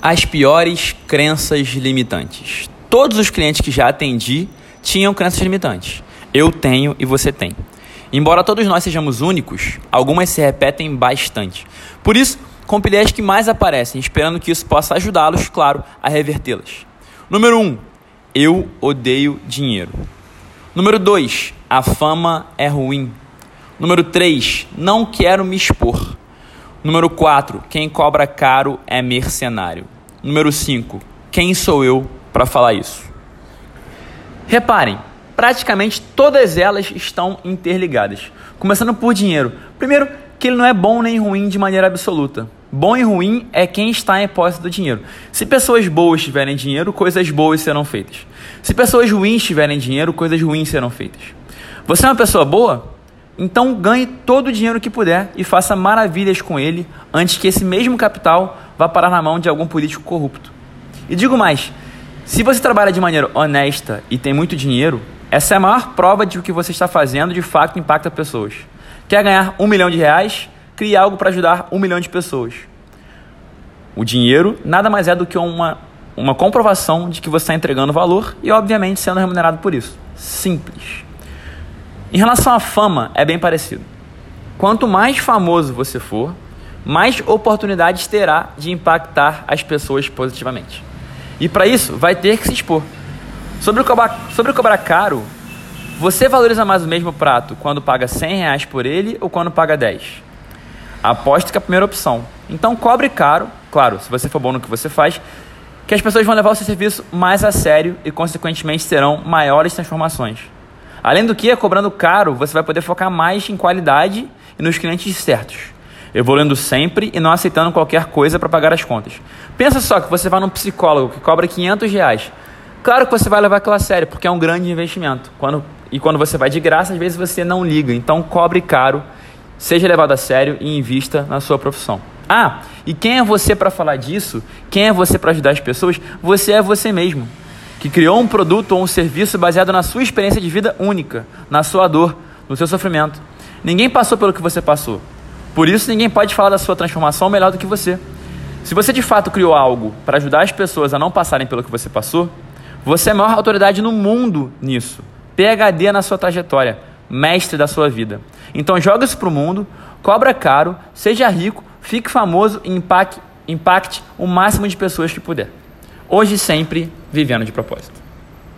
As piores crenças limitantes. Todos os clientes que já atendi tinham crenças limitantes. Eu tenho e você tem. Embora todos nós sejamos únicos, algumas se repetem bastante. Por isso, compilei as que mais aparecem, esperando que isso possa ajudá-los, claro, a revertê-las. Número 1. Um, eu odeio dinheiro. Número 2. A fama é ruim. Número 3. Não quero me expor. Número 4. Quem cobra caro é mercenário. Número 5. Quem sou eu para falar isso? Reparem, praticamente todas elas estão interligadas. Começando por dinheiro. Primeiro, que ele não é bom nem ruim de maneira absoluta. Bom e ruim é quem está em posse do dinheiro. Se pessoas boas tiverem dinheiro, coisas boas serão feitas. Se pessoas ruins tiverem dinheiro, coisas ruins serão feitas. Você é uma pessoa boa? Então ganhe todo o dinheiro que puder e faça maravilhas com ele antes que esse mesmo capital vá parar na mão de algum político corrupto. E digo mais: se você trabalha de maneira honesta e tem muito dinheiro, essa é a maior prova de que o que você está fazendo de fato impacta pessoas. Quer ganhar um milhão de reais? Crie algo para ajudar um milhão de pessoas. O dinheiro nada mais é do que uma, uma comprovação de que você está entregando valor e, obviamente, sendo remunerado por isso. Simples. Em relação à fama, é bem parecido. Quanto mais famoso você for, mais oportunidades terá de impactar as pessoas positivamente. E para isso, vai ter que se expor. Sobre cobrar, sobre cobrar caro, você valoriza mais o mesmo prato quando paga 100 reais por ele ou quando paga 10? Aposto que é a primeira opção. Então cobre caro, claro, se você for bom no que você faz, que as pessoas vão levar o seu serviço mais a sério e, consequentemente, terão maiores transformações. Além do que, cobrando caro, você vai poder focar mais em qualidade e nos clientes certos, evoluindo sempre e não aceitando qualquer coisa para pagar as contas. Pensa só que você vai num psicólogo que cobra 500 reais. Claro que você vai levar aquilo a sério, porque é um grande investimento. Quando, e quando você vai de graça, às vezes você não liga. Então, cobre caro, seja levado a sério e invista na sua profissão. Ah, e quem é você para falar disso? Quem é você para ajudar as pessoas? Você é você mesmo que criou um produto ou um serviço baseado na sua experiência de vida única, na sua dor, no seu sofrimento. Ninguém passou pelo que você passou. Por isso, ninguém pode falar da sua transformação melhor do que você. Se você de fato criou algo para ajudar as pessoas a não passarem pelo que você passou, você é a maior autoridade no mundo nisso. PHD na sua trajetória, mestre da sua vida. Então joga isso para o mundo, cobra caro, seja rico, fique famoso e impacte, impacte o máximo de pessoas que puder. Hoje sempre vivendo de propósito.